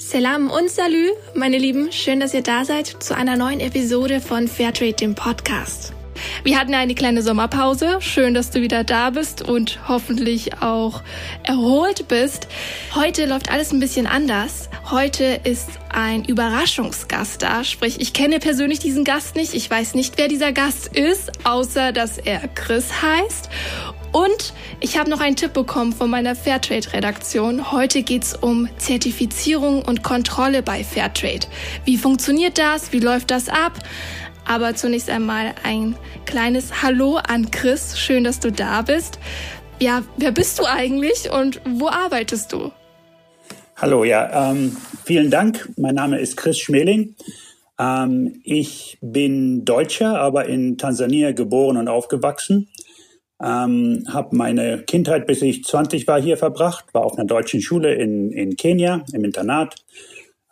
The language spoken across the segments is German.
Salam und Salü, meine Lieben. Schön, dass ihr da seid zu einer neuen Episode von Fairtrade, dem Podcast. Wir hatten eine kleine Sommerpause. Schön, dass du wieder da bist und hoffentlich auch erholt bist. Heute läuft alles ein bisschen anders. Heute ist ein Überraschungsgast da. Sprich, ich kenne persönlich diesen Gast nicht. Ich weiß nicht, wer dieser Gast ist, außer dass er Chris heißt. Und ich habe noch einen Tipp bekommen von meiner Fairtrade-Redaktion. Heute geht's um Zertifizierung und Kontrolle bei Fairtrade. Wie funktioniert das? Wie läuft das ab? Aber zunächst einmal ein kleines Hallo an Chris. Schön, dass du da bist. Ja, wer bist du eigentlich und wo arbeitest du? Hallo, ja, ähm, vielen Dank. Mein Name ist Chris Schmeling. Ähm, ich bin Deutscher, aber in Tansania geboren und aufgewachsen. Ähm, habe meine Kindheit, bis ich 20 war, hier verbracht, war auf einer deutschen Schule in, in Kenia im Internat.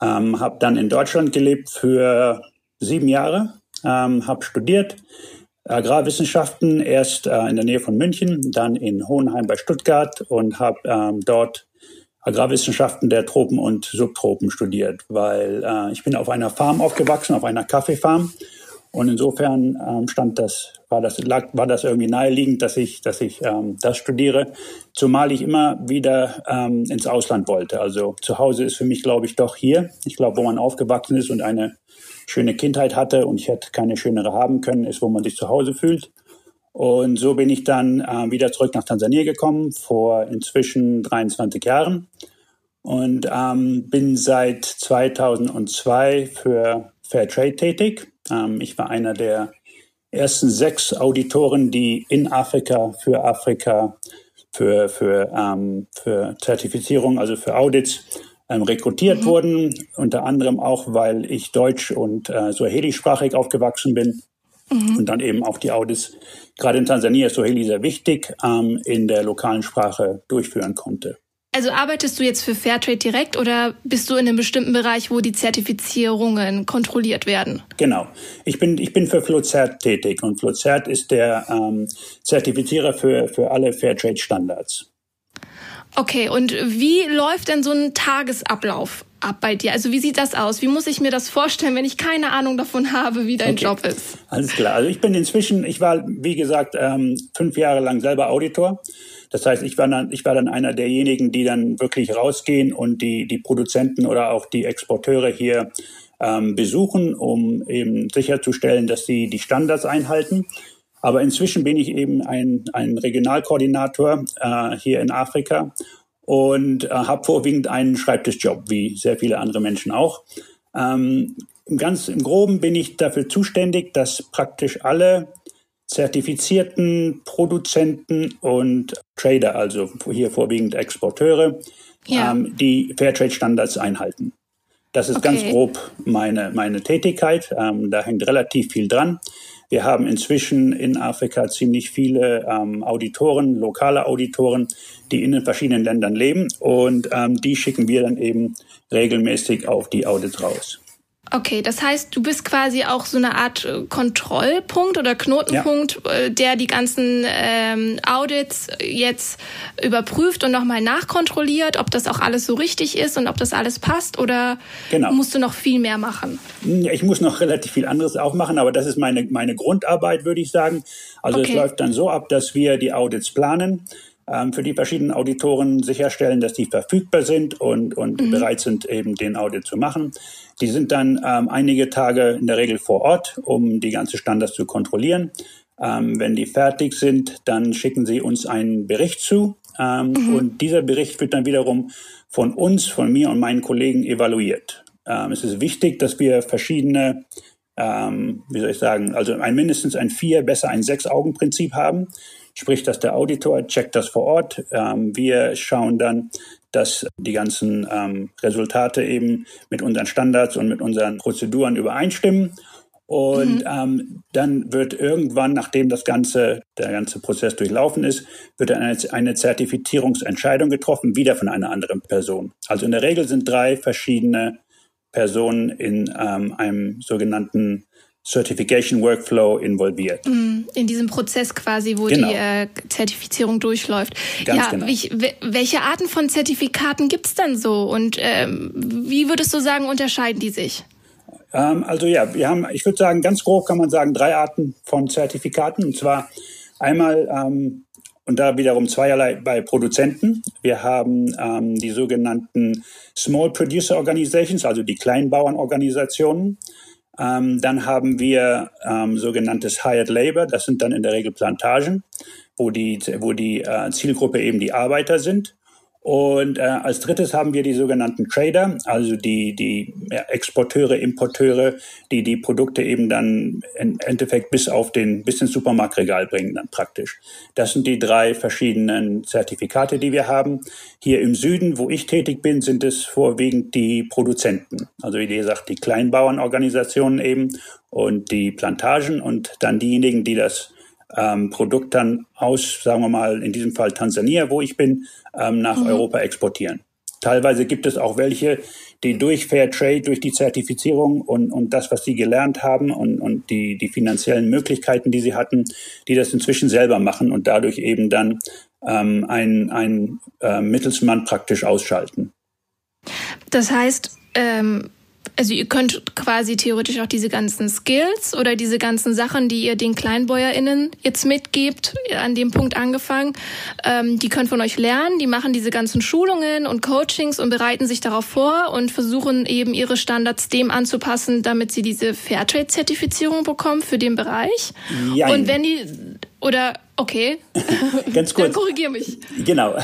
Ähm, habe dann in Deutschland gelebt für sieben Jahre, ähm, habe studiert Agrarwissenschaften, erst äh, in der Nähe von München, dann in Hohenheim bei Stuttgart und habe ähm, dort Agrarwissenschaften der Tropen und Subtropen studiert, weil äh, ich bin auf einer Farm aufgewachsen, auf einer Kaffeefarm und insofern ähm, stand das, war das, lag, war das irgendwie naheliegend, dass ich, dass ich ähm, das studiere, zumal ich immer wieder ähm, ins Ausland wollte. Also zu Hause ist für mich, glaube ich, doch hier. Ich glaube, wo man aufgewachsen ist und eine schöne Kindheit hatte und ich hätte keine schönere haben können, ist, wo man sich zu Hause fühlt. Und so bin ich dann äh, wieder zurück nach Tansania gekommen, vor inzwischen 23 Jahren. Und ähm, bin seit 2002 für Fairtrade tätig. Ähm, ich war einer der ersten sechs Auditoren, die in Afrika für Afrika für, für, ähm, für Zertifizierung, also für Audits, ähm, rekrutiert mhm. wurden. Unter anderem auch, weil ich deutsch und äh, Swahili-sprachig aufgewachsen bin. Mhm. Und dann eben auch die Audits, gerade in Tansania ist Swahili sehr wichtig, ähm, in der lokalen Sprache durchführen konnte. Also arbeitest du jetzt für Fairtrade direkt oder bist du in einem bestimmten Bereich, wo die Zertifizierungen kontrolliert werden? Genau. Ich bin, ich bin für Flozert tätig und Flozert ist der ähm, Zertifizierer für, für alle Fairtrade-Standards. Okay, und wie läuft denn so ein Tagesablauf ab bei dir? Also wie sieht das aus? Wie muss ich mir das vorstellen, wenn ich keine Ahnung davon habe, wie dein okay. Job ist? Alles klar. Also ich bin inzwischen, ich war, wie gesagt, ähm, fünf Jahre lang selber Auditor. Das heißt, ich war dann, ich war dann einer derjenigen, die dann wirklich rausgehen und die, die Produzenten oder auch die Exporteure hier ähm, besuchen, um eben sicherzustellen, dass sie die Standards einhalten. Aber inzwischen bin ich eben ein, ein Regionalkoordinator äh, hier in Afrika und äh, habe vorwiegend einen Schreibtischjob, wie sehr viele andere Menschen auch. Ähm, ganz im Groben bin ich dafür zuständig, dass praktisch alle zertifizierten Produzenten und Trader, also hier vorwiegend Exporteure, ja. ähm, die Fairtrade-Standards einhalten. Das ist okay. ganz grob meine, meine Tätigkeit. Ähm, da hängt relativ viel dran. Wir haben inzwischen in Afrika ziemlich viele ähm, Auditoren, lokale Auditoren, die in den verschiedenen Ländern leben und ähm, die schicken wir dann eben regelmäßig auf die Audits raus. Okay, das heißt, du bist quasi auch so eine Art äh, Kontrollpunkt oder Knotenpunkt, ja. Äh, der die ganzen ähm, Audits jetzt überprüft und nochmal nachkontrolliert, ob das auch alles so richtig ist und ob das alles passt oder genau. musst du noch viel mehr machen? Ich muss noch relativ viel anderes auch machen, aber das ist meine, meine Grundarbeit, würde ich sagen. Also okay. es läuft dann so ab, dass wir die Audits planen ähm, für die verschiedenen Auditoren sicherstellen, dass die verfügbar sind und, und mhm. bereit sind, eben den Audit zu machen. Die sind dann ähm, einige Tage in der Regel vor Ort, um die ganze Standards zu kontrollieren. Ähm, wenn die fertig sind, dann schicken sie uns einen Bericht zu. Ähm, mhm. Und dieser Bericht wird dann wiederum von uns, von mir und meinen Kollegen evaluiert. Ähm, es ist wichtig, dass wir verschiedene ähm, wie soll ich sagen, also ein mindestens ein vier, besser ein sechs Augen Prinzip haben. Sprich, dass der Auditor checkt das vor Ort. Ähm, wir schauen dann, dass die ganzen ähm, Resultate eben mit unseren Standards und mit unseren Prozeduren übereinstimmen. Und mhm. ähm, dann wird irgendwann, nachdem das ganze, der ganze Prozess durchlaufen ist, wird eine, eine Zertifizierungsentscheidung getroffen, wieder von einer anderen Person. Also in der Regel sind drei verschiedene Personen in ähm, einem sogenannten Certification Workflow involviert. Mm, in diesem Prozess quasi, wo genau. die äh, Zertifizierung durchläuft. Ganz ja, genau. wie, welche Arten von Zertifikaten gibt es denn so und ähm, wie würdest du sagen, unterscheiden die sich? Ähm, also ja, wir haben, ich würde sagen, ganz grob kann man sagen, drei Arten von Zertifikaten. Und zwar einmal ähm, und da wiederum zweierlei bei Produzenten. Wir haben ähm, die sogenannten Small Producer Organizations, also die Kleinbauernorganisationen. Ähm, dann haben wir ähm, sogenanntes Hired Labor, das sind dann in der Regel Plantagen, wo die, wo die äh, Zielgruppe eben die Arbeiter sind. Und äh, als drittes haben wir die sogenannten Trader, also die, die Exporteure, Importeure, die die Produkte eben dann im Endeffekt bis auf den, bis ins Supermarktregal bringen dann praktisch. Das sind die drei verschiedenen Zertifikate, die wir haben. Hier im Süden, wo ich tätig bin, sind es vorwiegend die Produzenten. Also wie gesagt, die Kleinbauernorganisationen eben und die Plantagen und dann diejenigen, die das ähm, Produkt dann aus, sagen wir mal, in diesem Fall Tansania, wo ich bin, ähm, nach mhm. Europa exportieren. Teilweise gibt es auch welche, die durch Fair Trade, durch die Zertifizierung und, und das, was sie gelernt haben und, und die, die finanziellen Möglichkeiten, die sie hatten, die das inzwischen selber machen und dadurch eben dann ähm, ein, ein äh, Mittelsmann praktisch ausschalten. Das heißt, ähm, also ihr könnt quasi theoretisch auch diese ganzen Skills oder diese ganzen Sachen, die ihr den KleinbäuerInnen jetzt mitgebt, an dem Punkt angefangen, ähm, die können von euch lernen, die machen diese ganzen Schulungen und Coachings und bereiten sich darauf vor und versuchen eben ihre Standards dem anzupassen, damit sie diese Fairtrade-Zertifizierung bekommen für den Bereich. Ja. Und wenn die oder okay, ganz kurz. Dann korrigier mich. Genau.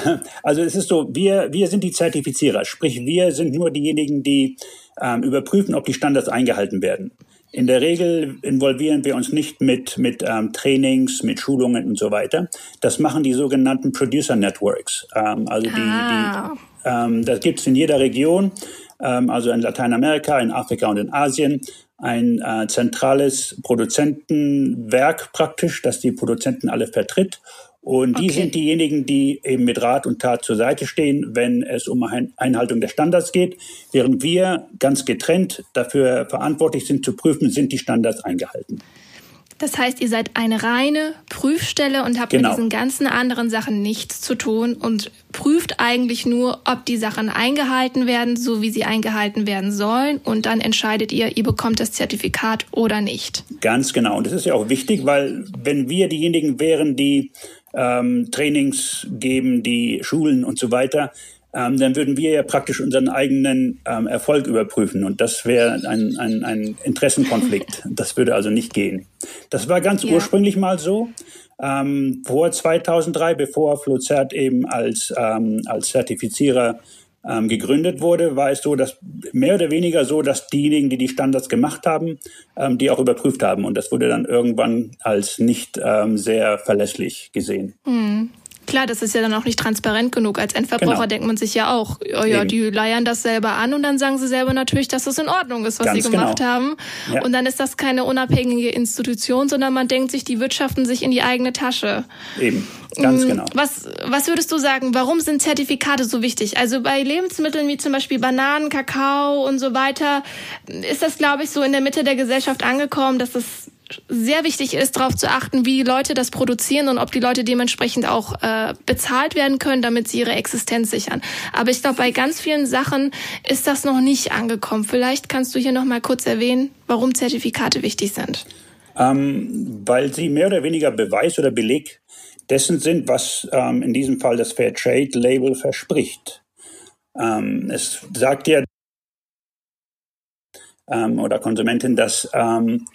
Also es ist so, wir wir sind die Zertifizierer, sprich wir sind nur diejenigen, die ähm, überprüfen, ob die Standards eingehalten werden. In der Regel involvieren wir uns nicht mit, mit ähm, Trainings, mit Schulungen und so weiter. Das machen die sogenannten Producer Networks. Ähm, also die, ah. die ähm, das gibt es in jeder Region, ähm, also in Lateinamerika, in Afrika und in Asien ein äh, zentrales Produzentenwerk praktisch, das die Produzenten alle vertritt und die okay. sind diejenigen, die eben mit Rat und Tat zur Seite stehen, wenn es um Einhaltung der Standards geht, während wir ganz getrennt dafür verantwortlich sind zu prüfen, sind die Standards eingehalten. Das heißt, ihr seid eine reine Prüfstelle und habt genau. mit diesen ganzen anderen Sachen nichts zu tun und prüft eigentlich nur, ob die Sachen eingehalten werden, so wie sie eingehalten werden sollen. Und dann entscheidet ihr, ihr bekommt das Zertifikat oder nicht. Ganz genau. Und das ist ja auch wichtig, weil wenn wir diejenigen wären, die ähm, Trainings geben, die Schulen und so weiter, ähm, dann würden wir ja praktisch unseren eigenen ähm, Erfolg überprüfen. Und das wäre ein, ein, ein Interessenkonflikt. Das würde also nicht gehen. Das war ganz ja. ursprünglich mal so. Ähm, vor 2003, bevor Flozert eben als, ähm, als Zertifizierer ähm, gegründet wurde, war es so, dass mehr oder weniger so, dass diejenigen, die die Standards gemacht haben, ähm, die auch überprüft haben. Und das wurde dann irgendwann als nicht ähm, sehr verlässlich gesehen. Mhm. Klar, das ist ja dann auch nicht transparent genug. Als Endverbraucher genau. denkt man sich ja auch, oh ja, Eben. die leiern das selber an und dann sagen sie selber natürlich, dass das in Ordnung ist, was Ganz sie gemacht genau. haben. Ja. Und dann ist das keine unabhängige Institution, sondern man denkt sich, die wirtschaften sich in die eigene Tasche. Eben. Ganz mm, genau. Was, was würdest du sagen, warum sind Zertifikate so wichtig? Also bei Lebensmitteln wie zum Beispiel Bananen, Kakao und so weiter ist das, glaube ich, so in der Mitte der Gesellschaft angekommen, dass es sehr wichtig ist, darauf zu achten, wie Leute das produzieren und ob die Leute dementsprechend auch äh, bezahlt werden können, damit sie ihre Existenz sichern. Aber ich glaube, bei ganz vielen Sachen ist das noch nicht angekommen. Vielleicht kannst du hier noch mal kurz erwähnen, warum Zertifikate wichtig sind. Ähm, weil sie mehr oder weniger Beweis oder Beleg dessen sind, was ähm, in diesem Fall das Fair Trade Label verspricht. Ähm, es sagt ja ähm, oder Konsumentin, dass ähm,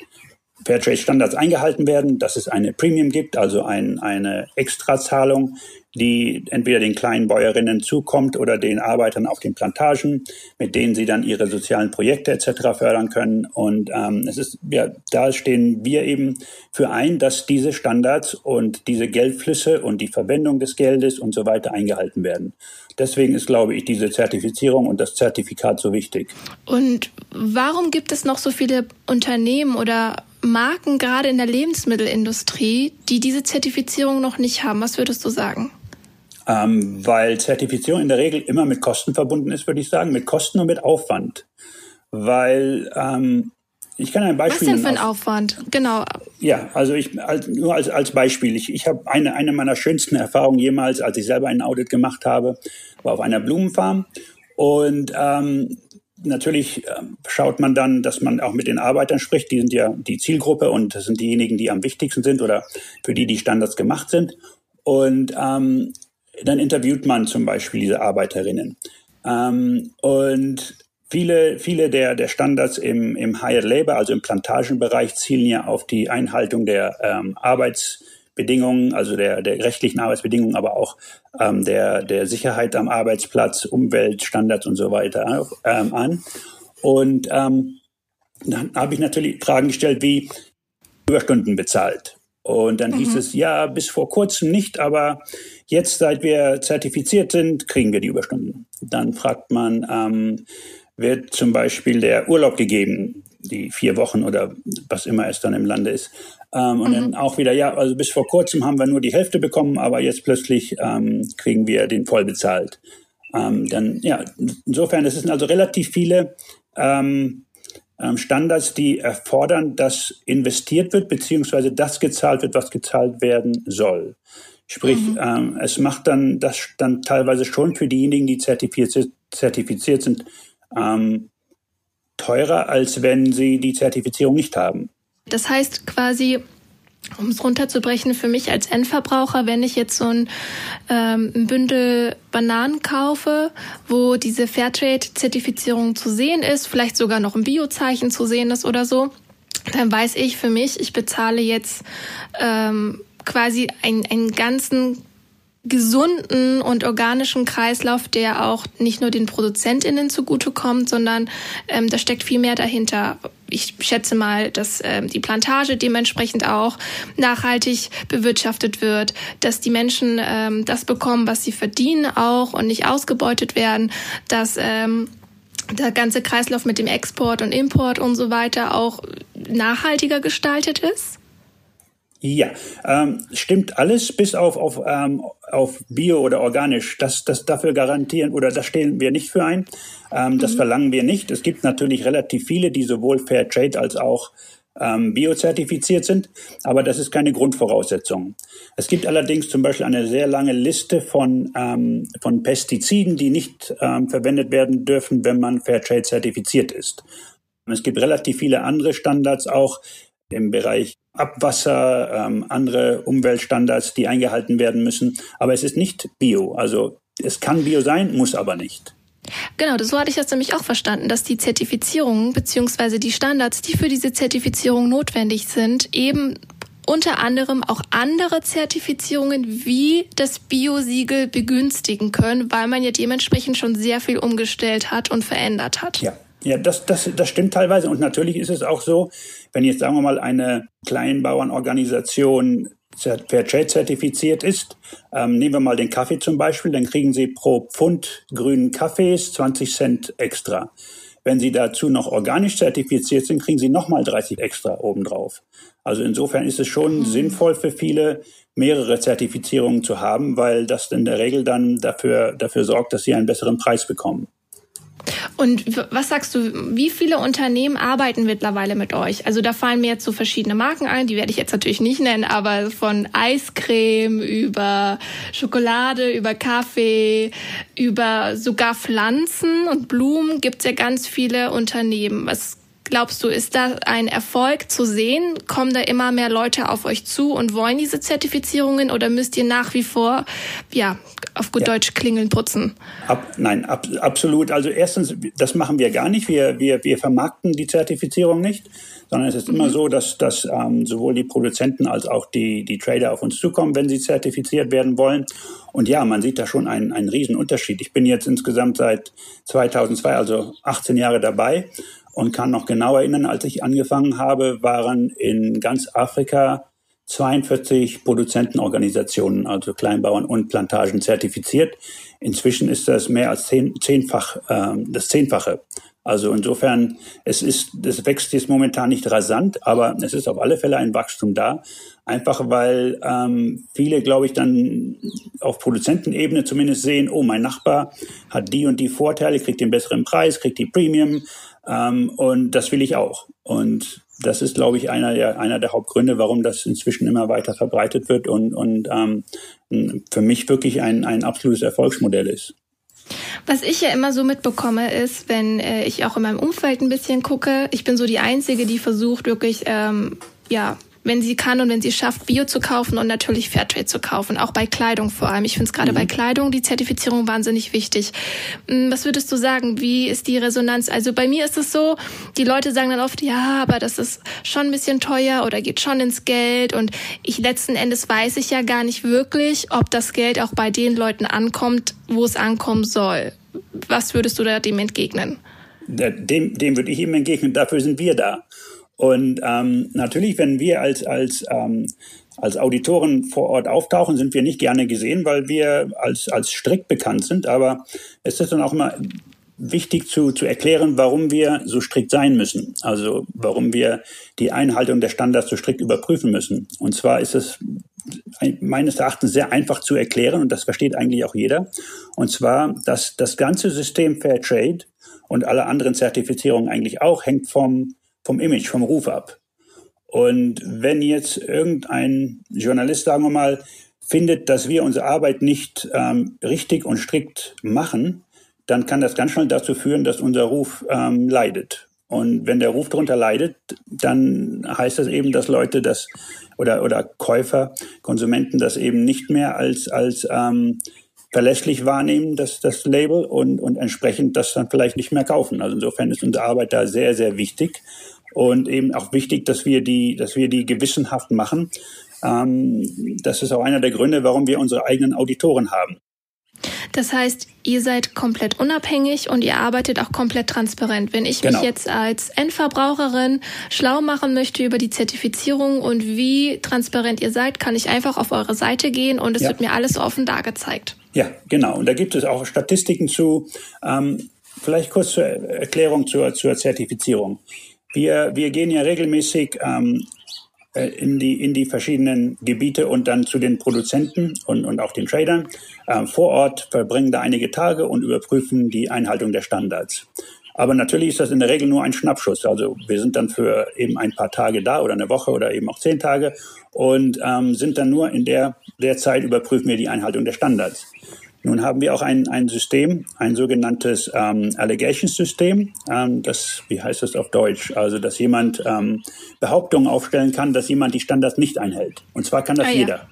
Fairtrade-Standards eingehalten werden, dass es eine Premium gibt, also ein, eine Extrazahlung, die entweder den kleinen Bäuerinnen zukommt oder den Arbeitern auf den Plantagen, mit denen sie dann ihre sozialen Projekte etc. fördern können. Und ähm, es ist, ja, da stehen wir eben für ein, dass diese Standards und diese Geldflüsse und die Verwendung des Geldes und so weiter eingehalten werden. Deswegen ist, glaube ich, diese Zertifizierung und das Zertifikat so wichtig. Und warum gibt es noch so viele Unternehmen oder Marken gerade in der Lebensmittelindustrie, die diese Zertifizierung noch nicht haben? Was würdest du sagen? Ähm, weil Zertifizierung in der Regel immer mit Kosten verbunden ist, würde ich sagen, mit Kosten und mit Aufwand. Weil ähm, Ich kann ein Beispiel. Was denn für ein Aufwand? Genau. Ja, also ich als, nur als als Beispiel. Ich, ich habe eine eine meiner schönsten Erfahrungen jemals, als ich selber ein Audit gemacht habe, war auf einer Blumenfarm und ähm, natürlich äh, schaut man dann, dass man auch mit den Arbeitern spricht. Die sind ja die Zielgruppe und das sind diejenigen, die am wichtigsten sind oder für die die Standards gemacht sind. Und ähm, dann interviewt man zum Beispiel diese Arbeiterinnen. Ähm, und viele, viele der, der Standards im, im Higher Labor, also im Plantagenbereich, zielen ja auf die Einhaltung der ähm, Arbeitsbedingungen, also der, der rechtlichen Arbeitsbedingungen, aber auch ähm, der, der Sicherheit am Arbeitsplatz, Umweltstandards und so weiter ähm, an. Und ähm, dann habe ich natürlich Fragen gestellt wie Überstunden bezahlt. Und dann mhm. hieß es, ja, bis vor kurzem nicht, aber jetzt, seit wir zertifiziert sind, kriegen wir die Überstunden. Dann fragt man, ähm, wird zum Beispiel der Urlaub gegeben, die vier Wochen oder was immer es dann im Lande ist. Ähm, und mhm. dann auch wieder, ja, also bis vor kurzem haben wir nur die Hälfte bekommen, aber jetzt plötzlich ähm, kriegen wir den voll bezahlt. Ähm, dann, ja, insofern, es sind also relativ viele ähm, ähm, Standards, die erfordern, dass investiert wird, beziehungsweise das gezahlt wird, was gezahlt werden soll. Sprich, mhm. ähm, es macht dann das dann teilweise schon für diejenigen, die zertifiziert, zertifiziert sind, ähm, teurer, als wenn sie die Zertifizierung nicht haben. Das heißt quasi, um es runterzubrechen, für mich als Endverbraucher, wenn ich jetzt so ein, ähm, Bündel Bananen kaufe, wo diese Fairtrade-Zertifizierung zu sehen ist, vielleicht sogar noch ein Biozeichen zu sehen ist oder so, dann weiß ich für mich, ich bezahle jetzt ähm, quasi einen, einen ganzen gesunden und organischen Kreislauf, der auch nicht nur den ProduzentInnen zugutekommt, sondern ähm, da steckt viel mehr dahinter. Ich schätze mal, dass ähm, die Plantage dementsprechend auch nachhaltig bewirtschaftet wird, dass die Menschen ähm, das bekommen, was sie verdienen auch und nicht ausgebeutet werden, dass ähm, der ganze Kreislauf mit dem Export und Import und so weiter auch nachhaltiger gestaltet ist? Ja, ähm, stimmt alles bis auf, auf, ähm, auf Bio oder organisch. Das, das dafür garantieren oder das stellen wir nicht für ein. Ähm, das mhm. verlangen wir nicht. Es gibt natürlich relativ viele, die sowohl Fair Trade als auch ähm, biozertifiziert sind, aber das ist keine Grundvoraussetzung. Es gibt allerdings zum Beispiel eine sehr lange Liste von, ähm, von Pestiziden, die nicht ähm, verwendet werden dürfen, wenn man Fairtrade zertifiziert ist. Es gibt relativ viele andere Standards auch im Bereich Abwasser, ähm, andere Umweltstandards, die eingehalten werden müssen. Aber es ist nicht Bio. Also es kann Bio sein, muss aber nicht. Genau, so hatte ich das nämlich auch verstanden, dass die Zertifizierungen beziehungsweise die Standards, die für diese Zertifizierung notwendig sind, eben unter anderem auch andere Zertifizierungen wie das Bio-Siegel begünstigen können, weil man ja dementsprechend schon sehr viel umgestellt hat und verändert hat. Ja, ja, das, das, das stimmt teilweise. Und natürlich ist es auch so, wenn jetzt sagen wir mal eine Kleinbauernorganisation Fairtrade zertifiziert ist, ähm, nehmen wir mal den Kaffee zum Beispiel, dann kriegen Sie pro Pfund grünen Kaffees 20 Cent extra. Wenn Sie dazu noch organisch zertifiziert sind, kriegen Sie nochmal 30 extra obendrauf. Also insofern ist es schon mhm. sinnvoll für viele, mehrere Zertifizierungen zu haben, weil das in der Regel dann dafür, dafür sorgt, dass Sie einen besseren Preis bekommen. Und was sagst du, wie viele Unternehmen arbeiten mittlerweile mit euch? Also da fallen mir jetzt so verschiedene Marken ein, die werde ich jetzt natürlich nicht nennen, aber von Eiscreme über Schokolade, über Kaffee, über sogar Pflanzen und Blumen gibt es ja ganz viele Unternehmen. Was glaubst du, ist da ein Erfolg zu sehen? Kommen da immer mehr Leute auf euch zu und wollen diese Zertifizierungen oder müsst ihr nach wie vor, ja, auf gut ja. Deutsch klingeln putzen? Ab, nein, ab, absolut. Also erstens, das machen wir gar nicht. Wir, wir, wir vermarkten die Zertifizierung nicht, sondern es ist mhm. immer so, dass, dass ähm, sowohl die Produzenten als auch die, die Trader auf uns zukommen, wenn sie zertifiziert werden wollen. Und ja, man sieht da schon einen, einen riesen Unterschied. Ich bin jetzt insgesamt seit 2002, also 18 Jahre dabei und kann noch genau erinnern, als ich angefangen habe, waren in ganz Afrika 42 Produzentenorganisationen, also Kleinbauern und Plantagen zertifiziert. Inzwischen ist das mehr als zehn, zehnfach, äh, das Zehnfache. Also insofern, es ist, das wächst jetzt momentan nicht rasant, aber es ist auf alle Fälle ein Wachstum da. Einfach weil ähm, viele, glaube ich, dann auf Produzentenebene zumindest sehen, oh, mein Nachbar hat die und die Vorteile, kriegt den besseren Preis, kriegt die Premium ähm, und das will ich auch. Und das ist, glaube ich, einer der, einer der Hauptgründe, warum das inzwischen immer weiter verbreitet wird und, und ähm, für mich wirklich ein, ein absolutes Erfolgsmodell ist. Was ich ja immer so mitbekomme, ist, wenn äh, ich auch in meinem Umfeld ein bisschen gucke, ich bin so die Einzige, die versucht, wirklich ähm, ja wenn sie kann und wenn sie schafft, Bio zu kaufen und natürlich Fairtrade zu kaufen, auch bei Kleidung vor allem. Ich finde es gerade mhm. bei Kleidung die Zertifizierung wahnsinnig wichtig. Hm, was würdest du sagen? Wie ist die Resonanz? Also bei mir ist es so, die Leute sagen dann oft, ja, aber das ist schon ein bisschen teuer oder geht schon ins Geld und ich letzten Endes weiß ich ja gar nicht wirklich, ob das Geld auch bei den Leuten ankommt, wo es ankommen soll. Was würdest du da dem entgegnen? Dem, dem würde ich ihm entgegnen, dafür sind wir da. Und ähm, natürlich, wenn wir als, als, ähm, als Auditoren vor Ort auftauchen, sind wir nicht gerne gesehen, weil wir als, als strikt bekannt sind. Aber es ist dann auch immer wichtig zu, zu erklären, warum wir so strikt sein müssen. Also warum wir die Einhaltung der Standards so strikt überprüfen müssen. Und zwar ist es meines Erachtens sehr einfach zu erklären und das versteht eigentlich auch jeder. Und zwar, dass das ganze System Fair Trade und alle anderen Zertifizierungen eigentlich auch hängt vom vom Image, vom Ruf ab. Und wenn jetzt irgendein Journalist, sagen wir mal, findet, dass wir unsere Arbeit nicht ähm, richtig und strikt machen, dann kann das ganz schnell dazu führen, dass unser Ruf ähm, leidet. Und wenn der Ruf darunter leidet, dann heißt das eben, dass Leute das oder, oder Käufer, Konsumenten das eben nicht mehr als, als ähm, verlässlich wahrnehmen, das, das Label und, und entsprechend das dann vielleicht nicht mehr kaufen. Also insofern ist unsere Arbeit da sehr, sehr wichtig und eben auch wichtig, dass wir die, dass wir die gewissenhaft machen. Ähm, das ist auch einer der Gründe, warum wir unsere eigenen Auditoren haben. Das heißt, ihr seid komplett unabhängig und ihr arbeitet auch komplett transparent. Wenn ich genau. mich jetzt als Endverbraucherin schlau machen möchte über die Zertifizierung und wie transparent ihr seid, kann ich einfach auf eure Seite gehen und es ja. wird mir alles offen dargezeigt. Ja, genau. Und da gibt es auch Statistiken zu. Ähm, vielleicht kurz zur Erklärung zur, zur Zertifizierung. Wir, wir gehen ja regelmäßig ähm, äh, in, die, in die verschiedenen Gebiete und dann zu den Produzenten und, und auch den Tradern äh, vor Ort, verbringen da einige Tage und überprüfen die Einhaltung der Standards. Aber natürlich ist das in der Regel nur ein Schnappschuss. Also wir sind dann für eben ein paar Tage da oder eine Woche oder eben auch zehn Tage und ähm, sind dann nur in der, der Zeit überprüfen wir die Einhaltung der Standards. Nun haben wir auch ein, ein System, ein sogenanntes ähm, Allegation-System. Ähm, das, wie heißt das auf Deutsch? Also, dass jemand ähm, Behauptungen aufstellen kann, dass jemand die Standards nicht einhält. Und zwar kann das ah, jeder. Ja.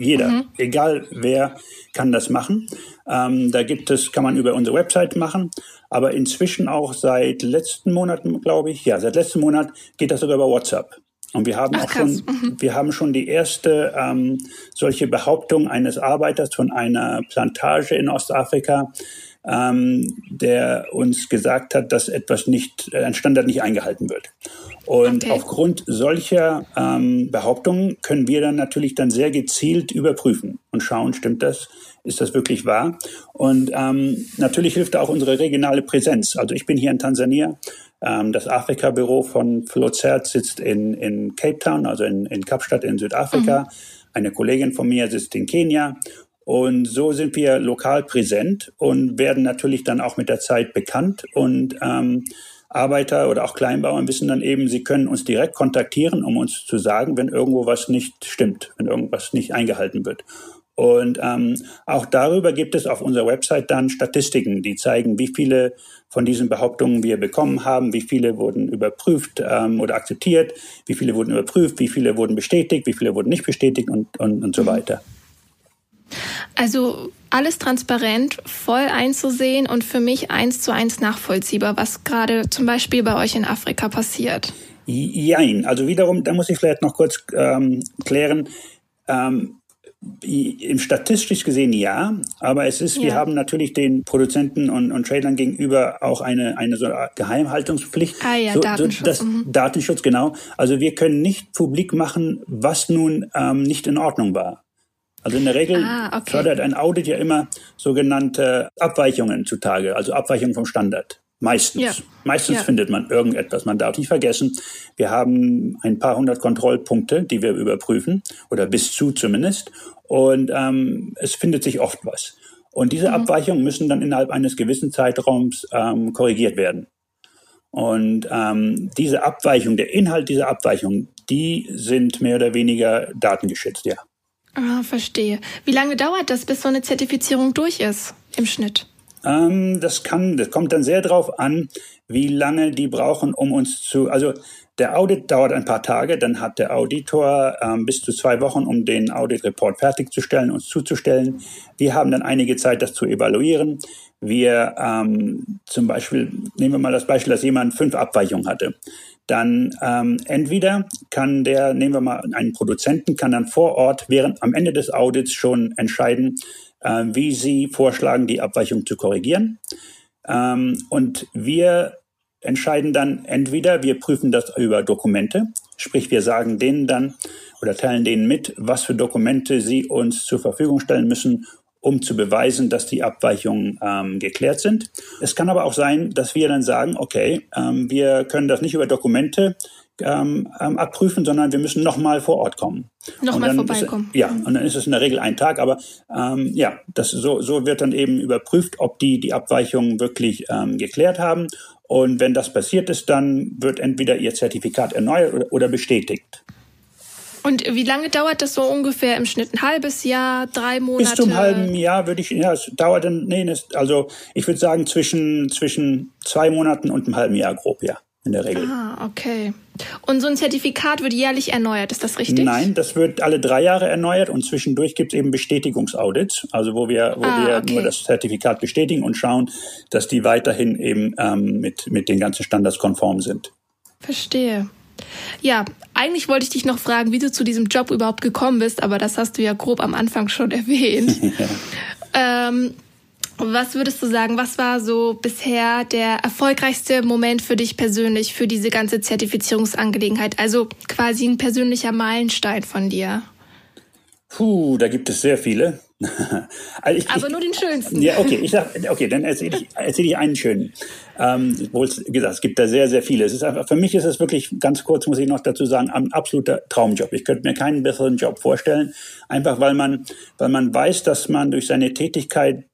Jeder, mhm. egal wer, kann das machen. Ähm, da gibt es, kann man über unsere Website machen, aber inzwischen auch seit letzten Monaten, glaube ich, ja, seit letzten Monat geht das sogar über WhatsApp. Und wir haben Ach, auch schon, mhm. wir haben schon die erste ähm, solche Behauptung eines Arbeiters von einer Plantage in Ostafrika, ähm, der uns gesagt hat, dass etwas nicht, ein Standard nicht eingehalten wird. Und okay. aufgrund solcher ähm, Behauptungen können wir dann natürlich dann sehr gezielt überprüfen und schauen, stimmt das? Ist das wirklich wahr? Und ähm, natürlich hilft auch unsere regionale Präsenz. Also ich bin hier in Tansania das Afrika-Büro von Flozert sitzt in, in Cape Town, also in, in Kapstadt in Südafrika. Mhm. Eine Kollegin von mir sitzt in Kenia. Und so sind wir lokal präsent und werden natürlich dann auch mit der Zeit bekannt. Und ähm, Arbeiter oder auch Kleinbauern wissen dann eben, sie können uns direkt kontaktieren, um uns zu sagen, wenn irgendwo was nicht stimmt, wenn irgendwas nicht eingehalten wird. Und ähm, auch darüber gibt es auf unserer Website dann Statistiken, die zeigen, wie viele von diesen Behauptungen wir bekommen haben, wie viele wurden überprüft ähm, oder akzeptiert, wie viele wurden überprüft, wie viele wurden bestätigt, wie viele wurden nicht bestätigt und, und, und so weiter. Also alles transparent, voll einzusehen und für mich eins zu eins nachvollziehbar, was gerade zum Beispiel bei euch in Afrika passiert. Jein, also wiederum, da muss ich vielleicht noch kurz ähm, klären. Ähm, im statistisch gesehen ja, aber es ist, ja. wir haben natürlich den Produzenten und, und Tradern gegenüber auch eine, eine so Geheimhaltungspflicht. Ah ja, so, Datenschutz. So, das, mhm. Datenschutz, genau. Also wir können nicht publik machen, was nun ähm, nicht in Ordnung war. Also in der Regel ah, okay. fördert ein Audit ja immer sogenannte Abweichungen zutage, also Abweichungen vom Standard. Meistens. Ja. Meistens ja. findet man irgendetwas. Man darf nicht vergessen, wir haben ein paar hundert Kontrollpunkte, die wir überprüfen, oder bis zu zumindest. Und ähm, es findet sich oft was. Und diese mhm. Abweichungen müssen dann innerhalb eines gewissen Zeitraums ähm, korrigiert werden. Und ähm, diese Abweichung, der Inhalt dieser Abweichung, die sind mehr oder weniger datengeschützt, ja. Ah, verstehe. Wie lange dauert das, bis so eine Zertifizierung durch ist im Schnitt? Ähm, das kann, das kommt dann sehr darauf an, wie lange die brauchen, um uns zu, also der Audit dauert ein paar Tage, dann hat der Auditor ähm, bis zu zwei Wochen, um den Audit-Report fertigzustellen, uns zuzustellen. Wir haben dann einige Zeit, das zu evaluieren. Wir ähm, zum Beispiel, nehmen wir mal das Beispiel, dass jemand fünf Abweichungen hatte. Dann ähm, entweder kann der, nehmen wir mal einen Produzenten, kann dann vor Ort während am Ende des Audits schon entscheiden, äh, wie sie vorschlagen, die Abweichung zu korrigieren. Ähm, und wir entscheiden dann entweder, wir prüfen das über Dokumente, sprich wir sagen denen dann oder teilen denen mit, was für Dokumente sie uns zur Verfügung stellen müssen, um zu beweisen, dass die Abweichungen ähm, geklärt sind. Es kann aber auch sein, dass wir dann sagen, okay, ähm, wir können das nicht über Dokumente ähm, ähm abprüfen, sondern wir müssen nochmal vor Ort kommen. Nochmal vorbeikommen. Es, ja, und dann ist es in der Regel ein Tag, aber ähm, ja, das, so, so wird dann eben überprüft, ob die die Abweichungen wirklich ähm, geklärt haben und wenn das passiert ist, dann wird entweder Ihr Zertifikat erneuert oder bestätigt. Und wie lange dauert das so ungefähr im Schnitt? Ein halbes Jahr, drei Monate? Bis zum halben Jahr würde ich, ja, es dauert dann, nee, also ich würde sagen zwischen, zwischen zwei Monaten und einem halben Jahr grob, ja in der Regel. Ah, okay. Und so ein Zertifikat wird jährlich erneuert, ist das richtig? Nein, das wird alle drei Jahre erneuert und zwischendurch gibt es eben Bestätigungsaudits, also wo wir, wo ah, wir okay. nur das Zertifikat bestätigen und schauen, dass die weiterhin eben ähm, mit, mit den ganzen Standards konform sind. Verstehe. Ja, eigentlich wollte ich dich noch fragen, wie du zu diesem Job überhaupt gekommen bist, aber das hast du ja grob am Anfang schon erwähnt. ähm, was würdest du sagen, was war so bisher der erfolgreichste Moment für dich persönlich für diese ganze Zertifizierungsangelegenheit? Also quasi ein persönlicher Meilenstein von dir. Puh, da gibt es sehr viele. also ich, Aber nur den schönsten. Ja, okay, ich sag, okay, dann erzähle ich, erzähl ich einen schönen. Ähm, wohl gesagt, es gibt da sehr, sehr viele. Es ist einfach, für mich ist es wirklich, ganz kurz muss ich noch dazu sagen, ein absoluter Traumjob. Ich könnte mir keinen besseren Job vorstellen. Einfach weil man, weil man weiß, dass man durch seine Tätigkeit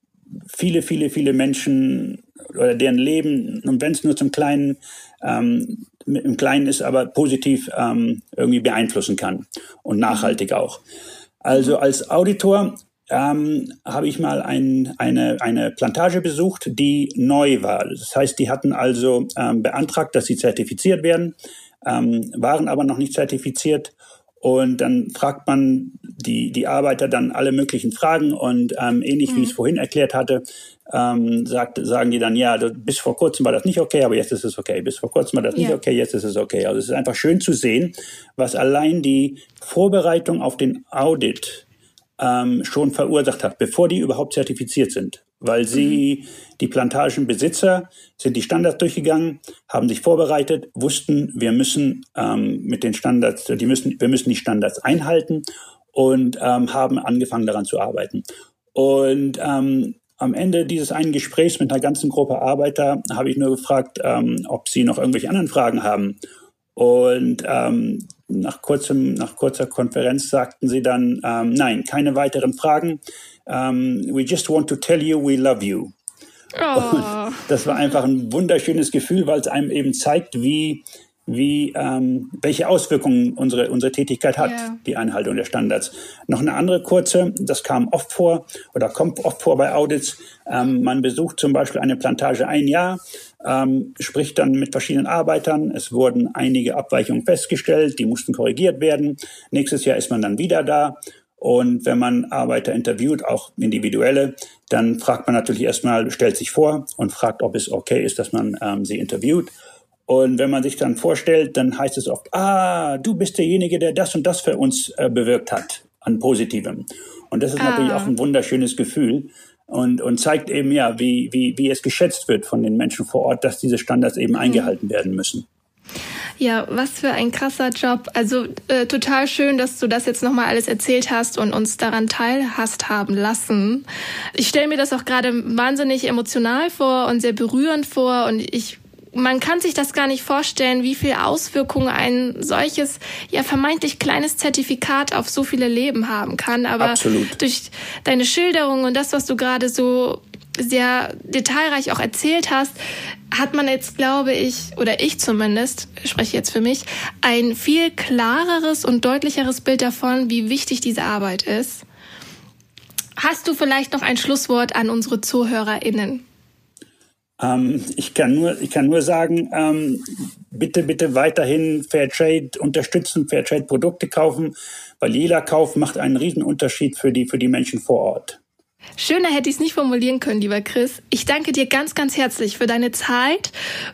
viele, viele, viele Menschen oder deren Leben, und wenn es nur zum Kleinen, ähm, im Kleinen ist, aber positiv ähm, irgendwie beeinflussen kann und nachhaltig auch. Also als Auditor ähm, habe ich mal ein, eine, eine Plantage besucht, die neu war. Das heißt, die hatten also ähm, beantragt, dass sie zertifiziert werden, ähm, waren aber noch nicht zertifiziert und dann fragt man die, die Arbeiter dann alle möglichen Fragen und ähm, ähnlich mhm. wie ich es vorhin erklärt hatte, ähm, sagt, sagen die dann, ja, bis vor kurzem war das nicht okay, aber jetzt ist es okay. Bis vor kurzem war das ja. nicht okay, jetzt ist es okay. Also es ist einfach schön zu sehen, was allein die Vorbereitung auf den Audit ähm, schon verursacht hat, bevor die überhaupt zertifiziert sind weil sie, die Plantagenbesitzer, sind die Standards durchgegangen, haben sich vorbereitet, wussten, wir müssen ähm, mit den Standards, die müssen, wir müssen die Standards einhalten und ähm, haben angefangen daran zu arbeiten. Und ähm, am Ende dieses einen Gesprächs mit einer ganzen Gruppe Arbeiter habe ich nur gefragt, ähm, ob sie noch irgendwelche anderen Fragen haben. Und ähm, nach, kurzem, nach kurzer Konferenz sagten sie dann, ähm, nein, keine weiteren Fragen um, we just want to tell you we love you. Oh. das war einfach ein wunderschönes Gefühl, weil es einem eben zeigt, wie, wie ähm, welche Auswirkungen unsere, unsere Tätigkeit hat, yeah. die Einhaltung der Standards. Noch eine andere kurze, das kam oft vor oder kommt oft vor bei Audits. Ähm, man besucht zum Beispiel eine Plantage ein Jahr, ähm, spricht dann mit verschiedenen Arbeitern. Es wurden einige Abweichungen festgestellt, die mussten korrigiert werden. Nächstes Jahr ist man dann wieder da und wenn man Arbeiter interviewt, auch individuelle, dann fragt man natürlich erstmal, stellt sich vor und fragt, ob es okay ist, dass man ähm, sie interviewt. Und wenn man sich dann vorstellt, dann heißt es oft, ah, du bist derjenige, der das und das für uns äh, bewirkt hat, an Positivem. Und das ist ah. natürlich auch ein wunderschönes Gefühl und, und zeigt eben ja, wie, wie, wie es geschätzt wird von den Menschen vor Ort, dass diese Standards eben mhm. eingehalten werden müssen. Ja, was für ein krasser Job. Also äh, total schön, dass du das jetzt nochmal alles erzählt hast und uns daran teilhast haben lassen. Ich stelle mir das auch gerade wahnsinnig emotional vor und sehr berührend vor und ich man kann sich das gar nicht vorstellen, wie viel Auswirkungen ein solches, ja, vermeintlich kleines Zertifikat auf so viele Leben haben kann. Aber Absolut. durch deine Schilderung und das, was du gerade so sehr detailreich auch erzählt hast, hat man jetzt, glaube ich, oder ich zumindest, spreche jetzt für mich, ein viel klareres und deutlicheres Bild davon, wie wichtig diese Arbeit ist. Hast du vielleicht noch ein Schlusswort an unsere ZuhörerInnen? Ähm, ich, kann nur, ich kann nur sagen, ähm, bitte, bitte weiterhin Fairtrade unterstützen, Fairtrade-Produkte kaufen, weil jeder Kauf macht einen riesen Unterschied für die, für die Menschen vor Ort. Schöner hätte ich es nicht formulieren können, lieber Chris. Ich danke dir ganz, ganz herzlich für deine Zeit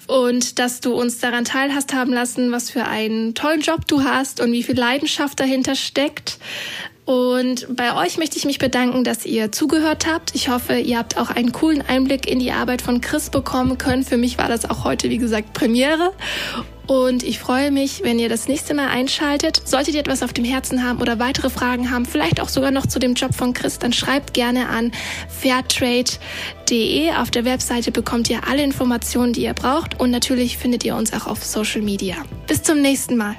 und dass du uns daran teilhast haben lassen, was für einen tollen Job du hast und wie viel Leidenschaft dahinter steckt. Und bei euch möchte ich mich bedanken, dass ihr zugehört habt. Ich hoffe, ihr habt auch einen coolen Einblick in die Arbeit von Chris bekommen können. Für mich war das auch heute, wie gesagt, Premiere. Und ich freue mich, wenn ihr das nächste Mal einschaltet. Solltet ihr etwas auf dem Herzen haben oder weitere Fragen haben, vielleicht auch sogar noch zu dem Job von Chris, dann schreibt gerne an fairtrade.de. Auf der Webseite bekommt ihr alle Informationen, die ihr braucht. Und natürlich findet ihr uns auch auf Social Media. Bis zum nächsten Mal.